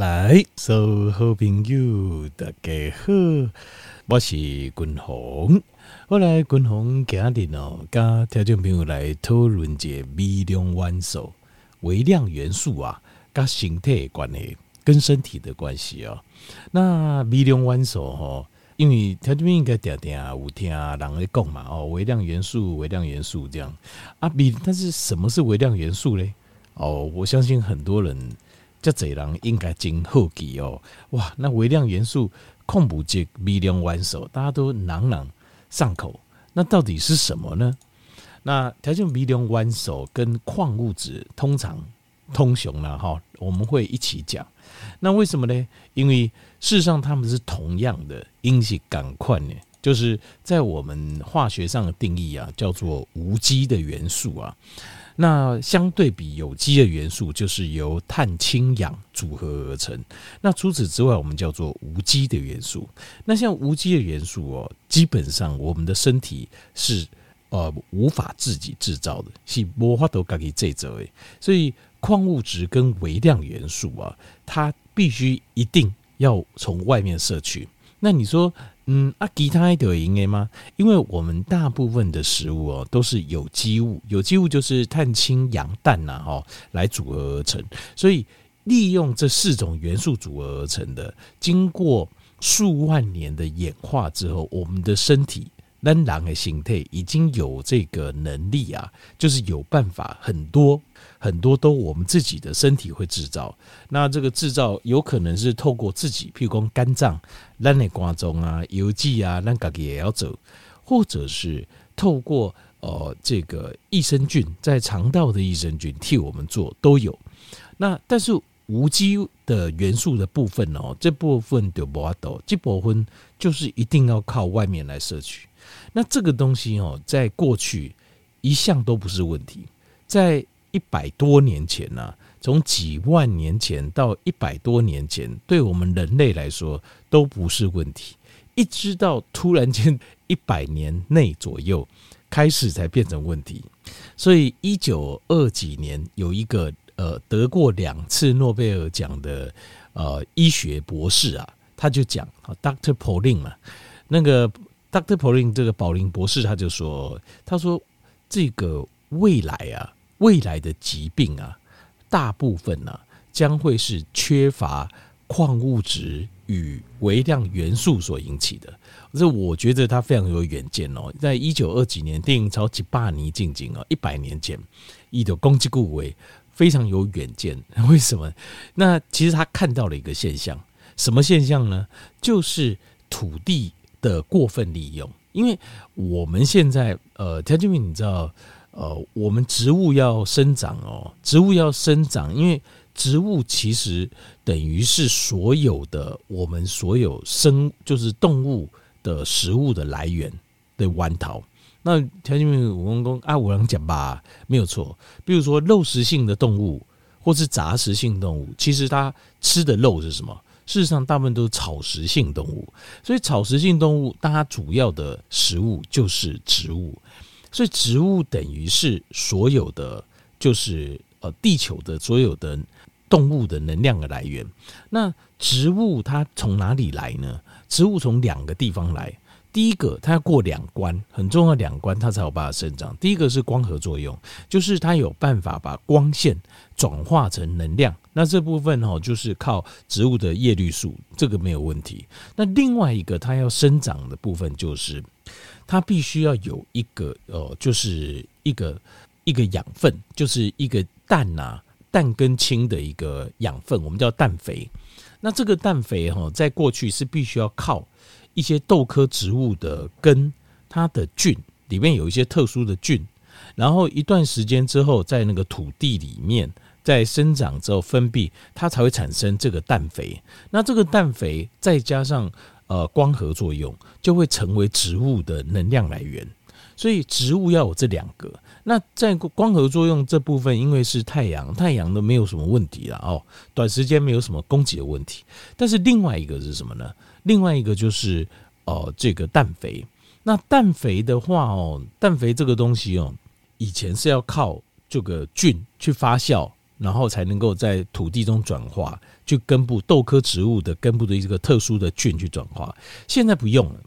来，所有好朋友大家好，我是君鸿。我来君鸿今日哦，跟听众朋友来讨论一个微量元素、微量元素啊，跟身体的关系，跟身体的关系哦。那微量元素吼，因为听众朋友应该定定有听人在讲嘛哦，微量元素、微量元素这样啊。微，但是什么是微量元素嘞？哦，我相信很多人。这贼人应该真好奇哦！哇，那微量元素、矿物质、微量元素，大家都朗朗上口。那到底是什么呢？那条件微量元素跟矿物质通常通雄了哈，我们会一起讲。那为什么呢？因为事实上他们是同样的，因是赶快呢，就是在我们化学上的定义啊，叫做无机的元素啊。那相对比有机的元素，就是由碳、氢、氧组合而成。那除此之外，我们叫做无机的元素。那像无机的元素哦，基本上我们的身体是呃无法自己制造的，是无法都自己制造的。所以矿物质跟微量元素啊，它必须一定要从外面摄取。那你说？嗯啊，其他的应该吗？因为我们大部分的食物哦都是有机物，有机物就是碳、氢、氧、氮呐，哈，来组合而成。所以利用这四种元素组合而成的，经过数万年的演化之后，我们的身体。人的形态已经有这个能力啊，就是有办法很多很多都我们自己的身体会制造。那这个制造有可能是透过自己，譬如说肝脏、咱的肝脏啊、邮寄啊，咱自己也要走，或者是透过呃这个益生菌在肠道的益生菌替我们做都有。那但是无机的元素的部分哦，这部分就无法度，这部分就是一定要靠外面来摄取。那这个东西哦，在过去一向都不是问题，在一百多年前呢，从几万年前到一百多年前，对我们人类来说都不是问题，一直到突然间一百年内左右开始才变成问题。所以一九二几年有一个呃得过两次诺贝尔奖的呃医学博士啊，他就讲啊，Doctor Pauling 嘛，那个。Dr. Pauling 这个宝林博士他就说：“他说这个未来啊，未来的疾病啊，大部分呢、啊、将会是缺乏矿物质与微量元素所引起的。这我觉得他非常有远见哦。在一九二几年，电影超级霸尼进京啊，一百年前，一的攻击顾为非常有远见。为什么？那其实他看到了一个现象，什么现象呢？就是土地。”的过分利用，因为我们现在呃，条件你知道呃，我们植物要生长哦，植物要生长，因为植物其实等于是所有的我们所有生就是动物的食物的来源的源头。那条件我们公啊，我能讲吧，没有错。比如说肉食性的动物或是杂食性动物，其实它吃的肉是什么？事实上，大部分都是草食性动物，所以草食性动物，它主要的食物就是植物，所以植物等于是所有的，就是呃地球的所有的动物的能量的来源。那植物它从哪里来呢？植物从两个地方来。第一个，它要过两关，很重要两关，它才有办法生长。第一个是光合作用，就是它有办法把光线转化成能量。那这部分哦，就是靠植物的叶绿素，这个没有问题。那另外一个，它要生长的部分，就是它必须要有一个呃，就是一个一个养分，就是一个氮呐，氮跟氢的一个养分，我们叫氮肥。那这个氮肥哈，在过去是必须要靠。一些豆科植物的根，它的菌里面有一些特殊的菌，然后一段时间之后，在那个土地里面在生长之后分泌，它才会产生这个氮肥。那这个氮肥再加上呃光合作用，就会成为植物的能量来源。所以植物要有这两个。那在光合作用这部分，因为是太阳，太阳都没有什么问题了哦，短时间没有什么供给的问题。但是另外一个是什么呢？另外一个就是哦，这个氮肥。那氮肥的话哦，氮肥这个东西哦，以前是要靠这个菌去发酵，然后才能够在土地中转化，就根部豆科植物的根部的一个特殊的菌去转化。现在不用了，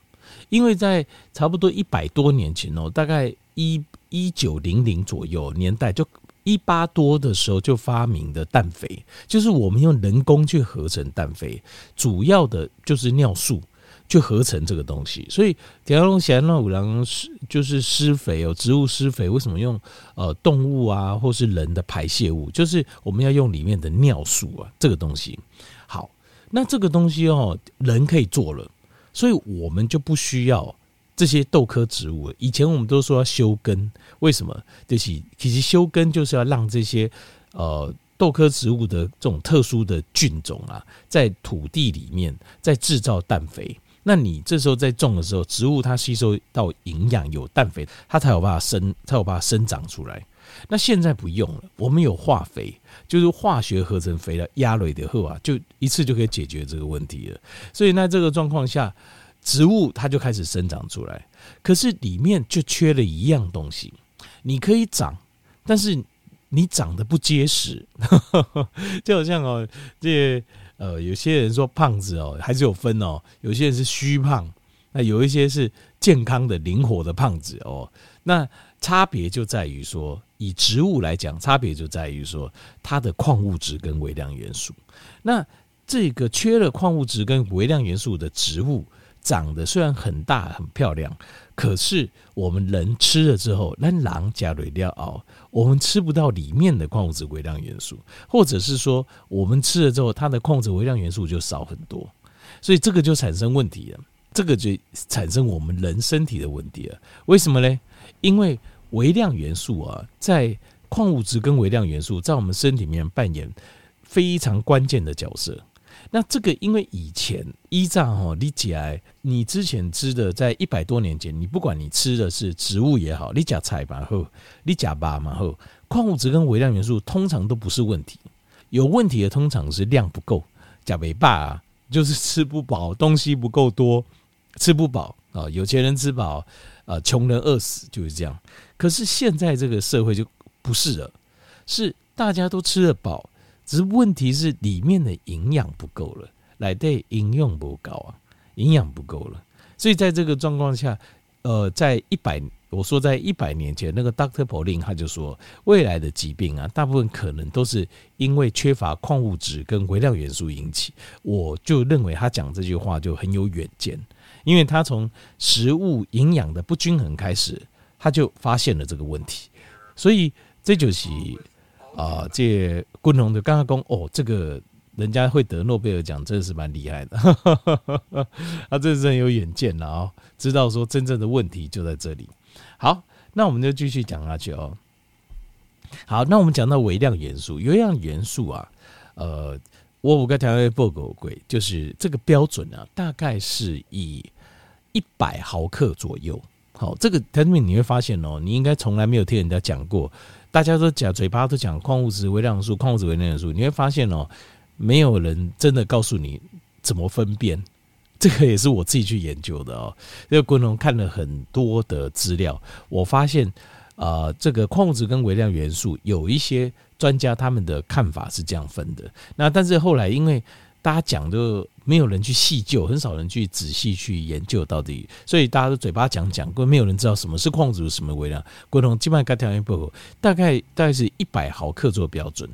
因为在差不多一百多年前哦，大概一一九零零左右年代，就一八多的时候就发明的氮肥，就是我们用人工去合成氮肥，主要的就是尿素。去合成这个东西，所以田龙贤那五郎是就是施肥哦，植物施肥为什么用呃动物啊，或是人的排泄物？就是我们要用里面的尿素啊，这个东西。好，那这个东西哦，人可以做了，所以我们就不需要这些豆科植物。以前我们都说要修根，为什么？就是其实修根就是要让这些呃豆科植物的这种特殊的菌种啊，在土地里面在制造氮肥。那你这时候在种的时候，植物它吸收到营养，有氮肥，它才有办法生，才有办法生长出来。那现在不用了，我们有化肥，就是化学合成肥料压累的后啊，就一次就可以解决这个问题了。所以那这个状况下，植物它就开始生长出来，可是里面就缺了一样东西，你可以长，但是你长得不结实，就好像哦这些。呃，有些人说胖子哦，还是有分哦。有些人是虚胖，那有一些是健康的、灵活的胖子哦。那差别就在于说，以植物来讲，差别就在于说它的矿物质跟微量元素。那这个缺了矿物质跟微量元素的植物，长得虽然很大很漂亮。可是我们人吃了之后，那狼加瑞料熬，我们吃不到里面的矿物质、微量元素，或者是说我们吃了之后，它的矿物质、微量元素就少很多，所以这个就产生问题了。这个就产生我们人身体的问题了。为什么呢？因为微量元素啊，在矿物质跟微量元素在我们身体里面扮演非常关键的角色。那这个，因为以前依照哈，你起来，你之前吃的，在一百多年前，你不管你吃的是植物也好，你加菜吧后，你加巴嘛后，矿物质跟微量元素通常都不是问题，有问题的通常是量不够，加没巴啊，就是吃不饱，东西不够多，吃不饱啊，有钱人吃饱，啊，穷人饿死就是这样。可是现在这个社会就不是了，是大家都吃得饱。只是问题是里面的营养不够了，来对营养不高啊，营养不够了，所以在这个状况下，呃，在一百，我说在一百年前，那个 Dr. Pauling 他就说，未来的疾病啊，大部分可能都是因为缺乏矿物质跟微量元素引起。我就认为他讲这句话就很有远见，因为他从食物营养的不均衡开始，他就发现了这个问题，所以这就是。啊，这昆龙的刚刚讲哦，这个人家会得诺贝尔奖，真的是蛮厉害的。他真是很有远见了啊，知道说真正的问题就在这里。好，那我们就继续讲下去哦。好，那我们讲到微量元素，有一样元素啊，呃，我五个条约报告规，就是这个标准啊，大概是以一百毫克左右。好，这个条件你会发现哦，你应该从来没有听人家讲过。大家都讲嘴巴都讲矿物质、微量元素、矿物质、微量元素，你会发现哦，没有人真的告诉你怎么分辨。这个也是我自己去研究的哦。这个过程中看了很多的资料，我发现啊，这个矿物质跟微量元素有一些专家他们的看法是这样分的。那但是后来因为大家讲的没有人去细究，很少人去仔细去研究到底，所以大家都嘴巴讲讲，根本没有人知道什么是矿物质，什么微量。共同基本上该条件不合，大概大概是一百毫克做标准，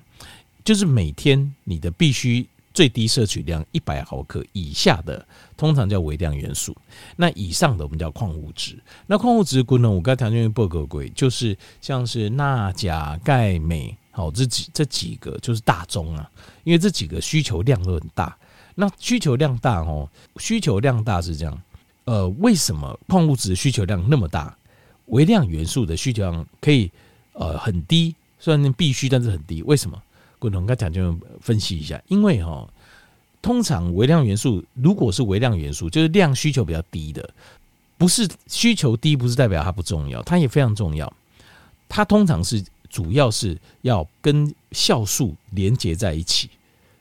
就是每天你的必须最低摄取量一百毫克以下的，通常叫微量元素。那以上的我们叫矿物质。那矿物质共同我该条件不合规，就是像是钠、钾、钙、镁。好，这几这几个就是大宗啊，因为这几个需求量都很大。那需求量大哦，需求量大是这样。呃，为什么矿物质需求量那么大，微量元素的需求量可以呃很低？虽然必须，但是很低。为什么？共同刚讲就分析一下。因为哈，通常微量元素如果是微量元素，就是量需求比较低的，不是需求低，不是代表它不重要，它也非常重要。它通常是。主要是要跟酵素连接在一起，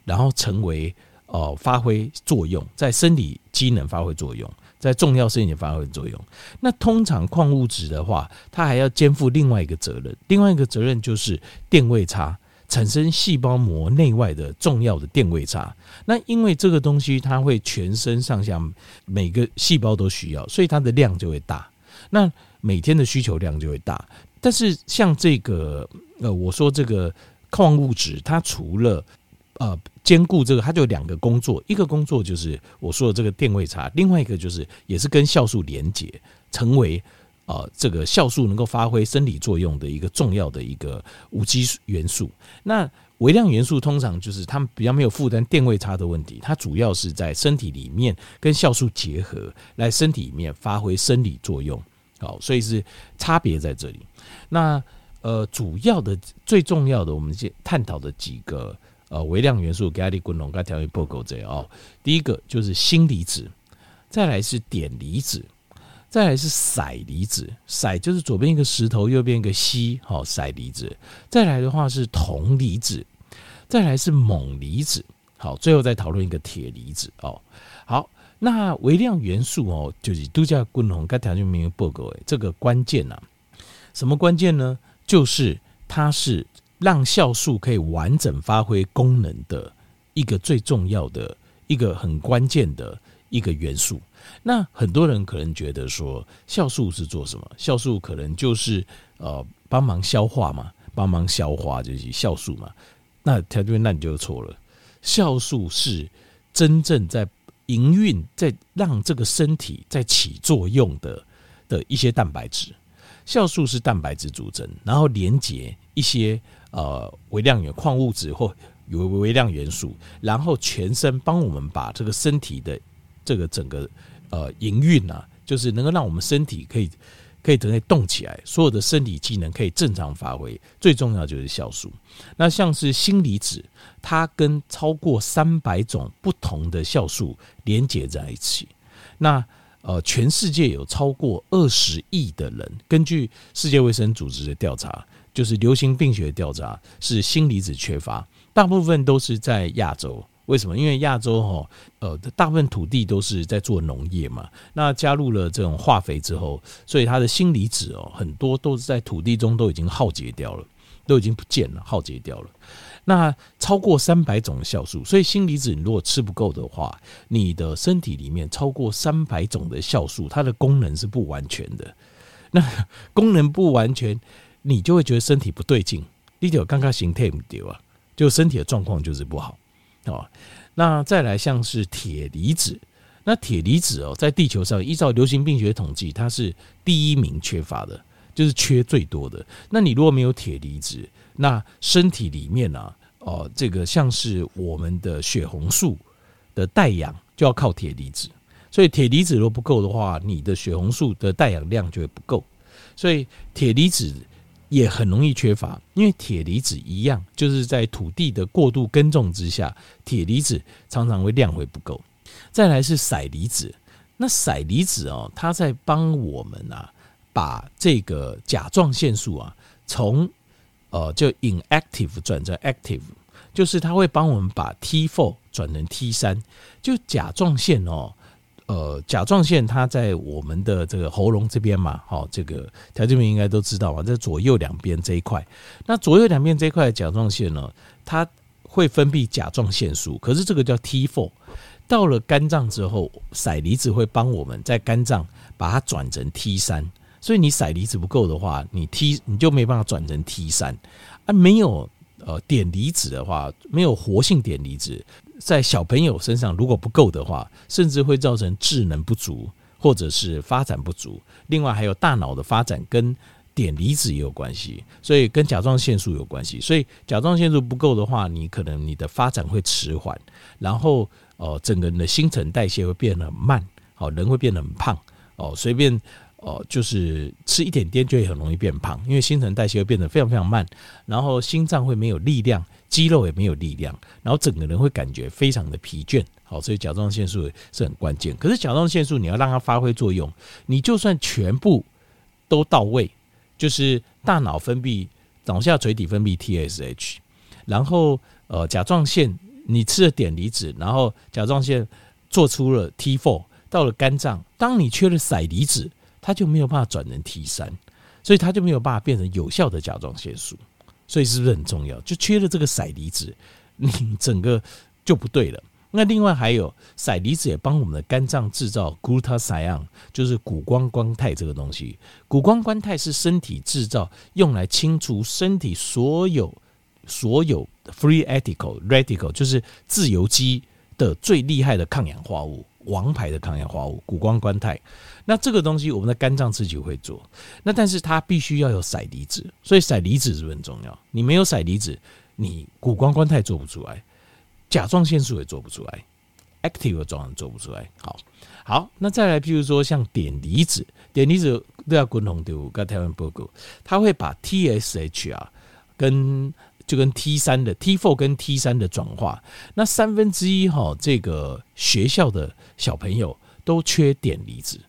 然后成为呃发挥作用，在生理机能发挥作用，在重要事情发挥作用。那通常矿物质的话，它还要肩负另外一个责任，另外一个责任就是电位差，产生细胞膜内外的重要的电位差。那因为这个东西它会全身上下每个细胞都需要，所以它的量就会大。那每天的需求量就会大。但是像这个呃，我说这个矿物质，它除了呃兼顾这个，它就两个工作，一个工作就是我说的这个电位差，另外一个就是也是跟酵素连接，成为。呃，这个酵素能够发挥生理作用的一个重要的一个无机元素。那微量元素通常就是它们比较没有负担电位差的问题，它主要是在身体里面跟酵素结合，来身体里面发挥生理作用。好，所以是差别在这里。那呃，主要的最重要的，我们先探讨的几个呃微量元素，咖喱滚龙、咖调味报告这哦。第一个就是锌离子，再来是碘离子。再来是骰离子，骰就是左边一个石头，右边一个锡，好，骰离子。再来的话是铜离子，再来是锰离子，好，最后再讨论一个铁离子哦。好，那微量元素哦，就是度假共同该条件明报告诶，这个关键呐、啊，什么关键呢？就是它是让酵素可以完整发挥功能的一个最重要的一个很关键的一个元素。那很多人可能觉得说，酵素是做什么？酵素可能就是呃帮忙消化嘛，帮忙消化就是酵素嘛。那条件那你就错了，酵素是真正在营运，在让这个身体在起作用的的一些蛋白质。酵素是蛋白质组成，然后连接一些呃微量元矿物质或有微量元素，然后全身帮我们把这个身体的这个整个。呃，营运啊，就是能够让我们身体可以可以等于动起来，所有的生理机能可以正常发挥。最重要就是酵素。那像是锌离子，它跟超过三百种不同的酵素连接在一起。那呃，全世界有超过二十亿的人，根据世界卫生组织的调查，就是流行病学调查，是锌离子缺乏，大部分都是在亚洲。为什么？因为亚洲哈，呃，大部分土地都是在做农业嘛。那加入了这种化肥之后，所以它的锌离子哦，很多都是在土地中都已经耗竭掉了，都已经不见了，耗竭掉了。那超过三百种的酵素，所以锌离子你如果吃不够的话，你的身体里面超过三百种的酵素，它的功能是不完全的。那功能不完全，你就会觉得身体不对劲。你就刚刚形态不对啊，就身体的状况就是不好。哦，那再来像是铁离子，那铁离子哦，在地球上依照流行病学统计，它是第一名缺乏的，就是缺最多的。那你如果没有铁离子，那身体里面啊，哦，这个像是我们的血红素的带氧就要靠铁离子，所以铁离子如果不够的话，你的血红素的带氧量就会不够，所以铁离子。也很容易缺乏，因为铁离子一样，就是在土地的过度耕种之下，铁离子常常会量会不够。再来是硒离子，那硒离子哦，它在帮我们啊，把这个甲状腺素啊，从呃就 inactive 转成 active，就是它会帮我们把 T4 转成 T3，就甲状腺哦。呃，甲状腺它在我们的这个喉咙这边嘛，好，这个条件们应该都知道嘛，在左右两边这一块。那左右两边这一块甲状腺呢，它会分泌甲状腺素，可是这个叫 T4。到了肝脏之后，骰离子会帮我们在肝脏把它转成 T3。所以你硒离子不够的话，你 T 你就没办法转成 T3。啊，没有呃碘离子的话，没有活性碘离子。在小朋友身上如果不够的话，甚至会造成智能不足或者是发展不足。另外还有大脑的发展跟碘离子也有关系，所以跟甲状腺素有关系。所以甲状腺素不够的话，你可能你的发展会迟缓，然后呃整个人的新陈代谢会变得很慢，好人会变得很胖哦，随便。哦，就是吃一点点就会很容易变胖，因为新陈代谢会变得非常非常慢，然后心脏会没有力量，肌肉也没有力量，然后整个人会感觉非常的疲倦。好，所以甲状腺素是很关键。可是甲状腺素你要让它发挥作用，你就算全部都到位，就是大脑分泌脑下垂体分泌 TSH，然后呃甲状腺你吃了碘离子，然后甲状腺做出了 T4，到了肝脏，当你缺了硒离子。它就没有办法转成 T 三，所以它就没有办法变成有效的甲状腺素。所以是不是很重要？就缺了这个硒离子，你整个就不对了。那另外还有硒离子也帮我们的肝脏制造 glutathione，就是谷胱甘肽这个东西。谷胱甘肽是身体制造用来清除身体所有所有 free radical radical，就是自由基的最厉害的抗氧化物，王牌的抗氧化物谷胱甘肽。那这个东西我们的肝脏自己会做，那但是它必须要有硒离子，所以硒离子是不是很重要？你没有硒离子，你谷胱甘肽做不出来。甲状腺素也做不出来，active 的状做不出来。好，好，那再来，譬如说像碘离子，碘离子都要滚红丢，跟台湾报告，它会把 TSH 啊，跟就跟 T 三的 T four 跟 T 三的转化，那三分之一哈，这个学校的小朋友都缺碘离子，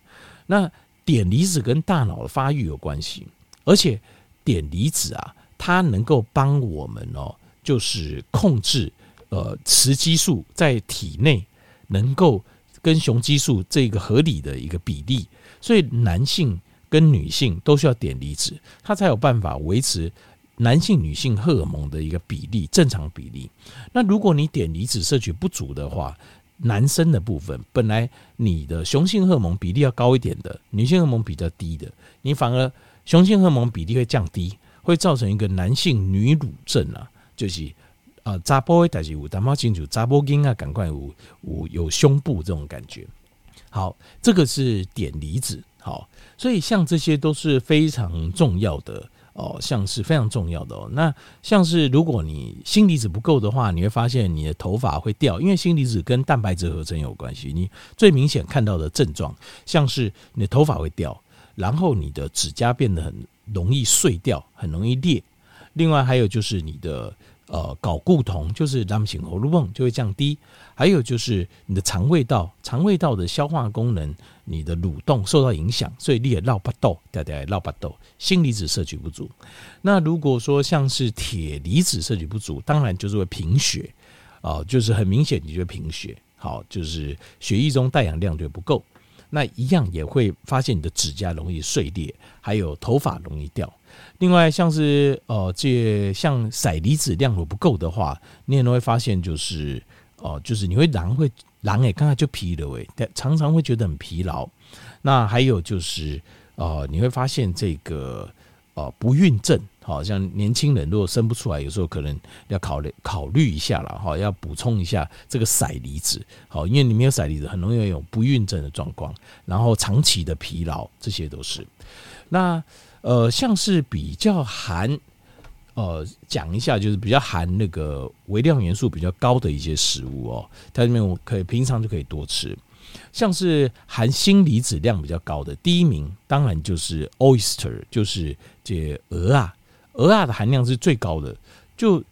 那碘离子跟大脑的发育有关系，而且碘离子啊，它能够帮我们哦，就是控制。呃，雌激素在体内能够跟雄激素这个合理的一个比例，所以男性跟女性都需要碘离子，它才有办法维持男性女性荷尔蒙的一个比例正常比例。那如果你碘离子摄取不足的话，男生的部分本来你的雄性荷尔蒙比例要高一点的，女性荷尔蒙比较低的，你反而雄性荷尔蒙比例会降低，会造成一个男性女乳症啊，就是。啊，查甫的代志有淡薄清楚，扎波金啊，赶快有有有胸部这种感觉。好，这个是碘离子。好，所以像这些都是非常重要的哦，像是非常重要的哦。那像是如果你锌离子不够的话，你会发现你的头发会掉，因为锌离子跟蛋白质合成有关系。你最明显看到的症状，像是你的头发会掉，然后你的指甲变得很容易碎掉，很容易裂。另外还有就是你的。呃，睾固酮就是男性荷尔蒙就会降低，还有就是你的肠胃道，肠胃道的消化功能，你的蠕动受到影响，所以你也绕不动，对对，绕不动。锌离子摄取不足，那如果说像是铁离子摄取不足，当然就是会贫血啊，就是很明显你就会贫血，好，就是血液中带氧量就不够，那一样也会发现你的指甲容易碎裂，还有头发容易掉。另外，像是呃，这像硒离子量如果不够的话，你也会发现就是哦、就是你会人会人诶，刚才就疲了诶，常常会觉得很疲劳。那还有就是呃，你会发现这个呃不孕症，好像年轻人如果生不出来，有时候可能要考虑考虑一下了哈，要补充一下这个硒离子，好，因为你没有硒离子，很容易有不孕症的状况，然后长期的疲劳，这些都是那。呃，像是比较寒，呃，讲一下就是比较含那个微量元素比较高的一些食物哦，它里面我可以平常就可以多吃。像是含锌离子量比较高的，第一名当然就是 oyster，就是这鹅啊，鹅啊的含量是最高的，就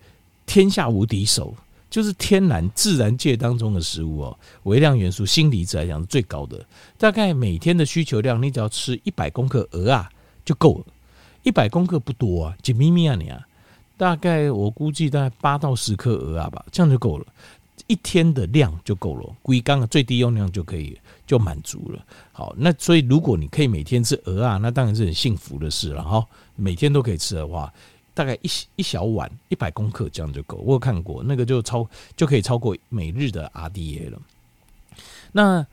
天下无敌手，就是天然自然界当中的食物哦，微量元素锌离子来讲是最高的，大概每天的需求量，你只要吃一百公克鹅啊。就够了，一百公克不多啊，几咪咪啊你啊，大概我估计大概八到十克鹅啊吧，这样就够了，一天的量就够了，龟缸的最低用量就可以就满足了。好，那所以如果你可以每天吃鹅啊，那当然是很幸福的事了哈。每天都可以吃的话，大概一一小碗一百公克这样就够。我有看过那个就超就可以超过每日的 RDA 了。那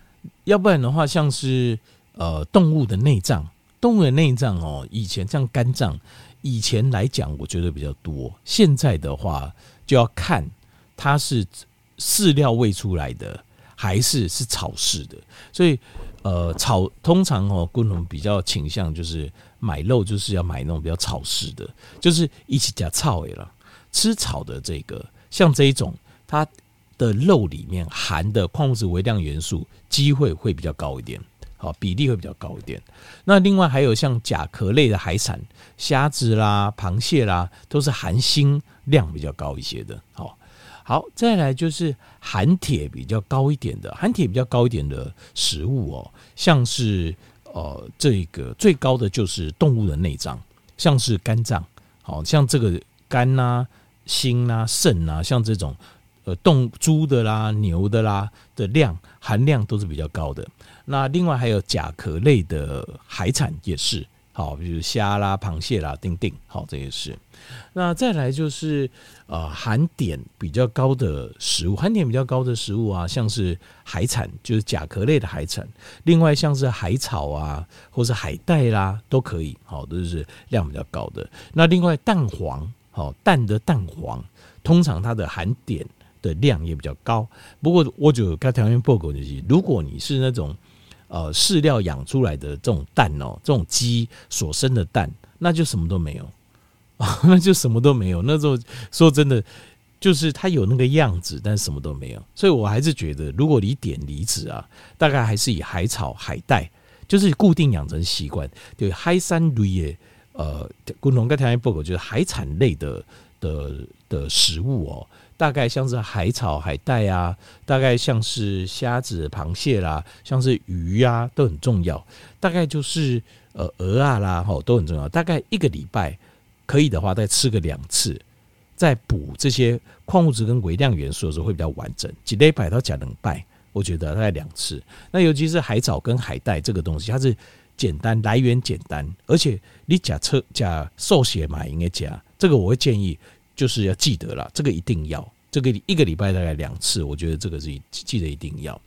要不然的话，像是呃动物的内脏。动物的内脏哦，以前像肝脏，以前来讲我觉得比较多。现在的话就要看它是饲料喂出来的，还是是草饲的。所以呃，草通常哦，昆虫比较倾向就是买肉，就是要买那种比较草饲的，就是一起加草诶了。吃草的这个，像这一种，它的肉里面含的矿物质微量元素机会会比较高一点。好，比例会比较高一点。那另外还有像甲壳类的海产，虾子啦、螃蟹啦，都是含锌量比较高一些的。好，好，再来就是含铁比较高一点的，含铁比较高一点的食物哦，像是呃这个最高的就是动物的内脏，像是肝脏，好像这个肝呐、啊、心呐、啊、肾呐、啊，像这种呃动猪的啦、牛的啦的量含量都是比较高的。那另外还有甲壳类的海产也是好，比如虾啦、螃蟹啦、丁丁，好，这也是。那再来就是呃含碘比较高的食物，含碘比较高的食物啊，像是海产，就是甲壳类的海产。另外像是海草啊，或是海带啦，都可以，好，都是量比较高的。那另外蛋黄，好，蛋的蛋黄，通常它的含碘的量也比较高。不过我就跟条件报告就是，如果你是那种呃饲料养出来的这种蛋哦，这种鸡所生的蛋，那就什么都没有。啊，那就什么都没有。那时候说真的，就是它有那个样子，但什么都没有。所以我还是觉得，如果你点离子啊，大概还是以海草、海带，就是固定养成习惯。对，海产类的，呃，共同跟台湾报告就是海产类的的的食物哦，大概像是海草、海带啊，大概像是虾子、螃蟹啦，像是鱼啊，都很重要。大概就是呃鹅啊啦，吼都很重要。大概一个礼拜。可以的话，再吃个两次，再补这些矿物质跟微量元素的时候会比较完整。几礼拜到假能拜，我觉得大概两次。那尤其是海藻跟海带这个东西，它是简单来源简单，而且你假车假瘦血嘛应该加这个，我会建议就是要记得了，这个一定要，这个一个礼拜大概两次，我觉得这个是记得一定要。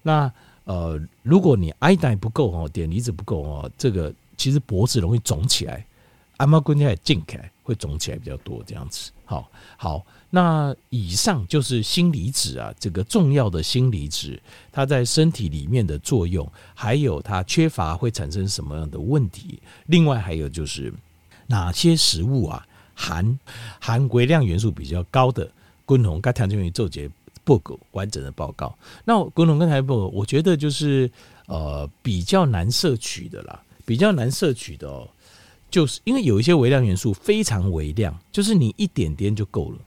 那呃，如果你爱带不够哦，碘离子不够哦，这个其实脖子容易肿起来。阿妈关节也静起来，会肿起来比较多，这样子。好，好，那以上就是锌离子啊，这个重要的锌离子，它在身体里面的作用，还有它缺乏会产生什么样的问题。另外还有就是哪些食物啊，含含微量元素比较高的，共同跟条件员做节报告完整的报告。那共同跟台报告，我觉得就是呃比较难摄取的啦，比较难摄取的哦。就是因为有一些微量元素非常微量，就是你一点点就够了，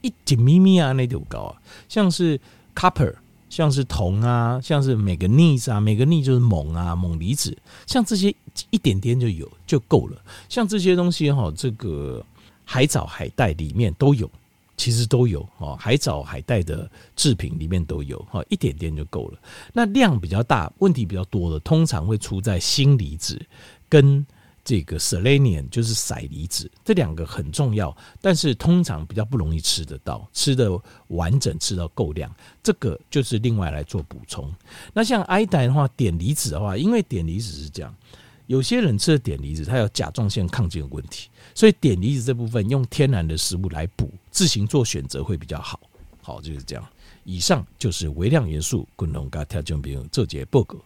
一点咪咪啊，那就高啊，像是 copper，像是铜啊，像是 manganese 啊，manganese 就是锰啊，锰离子，像这些一点点就有就够了。像这些东西哈，这个海藻、海带里面都有，其实都有哦，海藻、海带的制品里面都有哈，一点点就够了。那量比较大、问题比较多的，通常会出在锌离子跟。这个 selenium 就是硒离子，这两个很重要，但是通常比较不容易吃得到，吃得完整，吃到够量，这个就是另外来做补充。那像 iodine 的话，碘离子的话，因为碘离子是这样，有些人吃的碘离子，他有甲状腺亢进的问题，所以碘离子这部分用天然的食物来补，自行做选择会比较好。好，就是这样。以上就是微量元素共同跟听众朋友做节报告。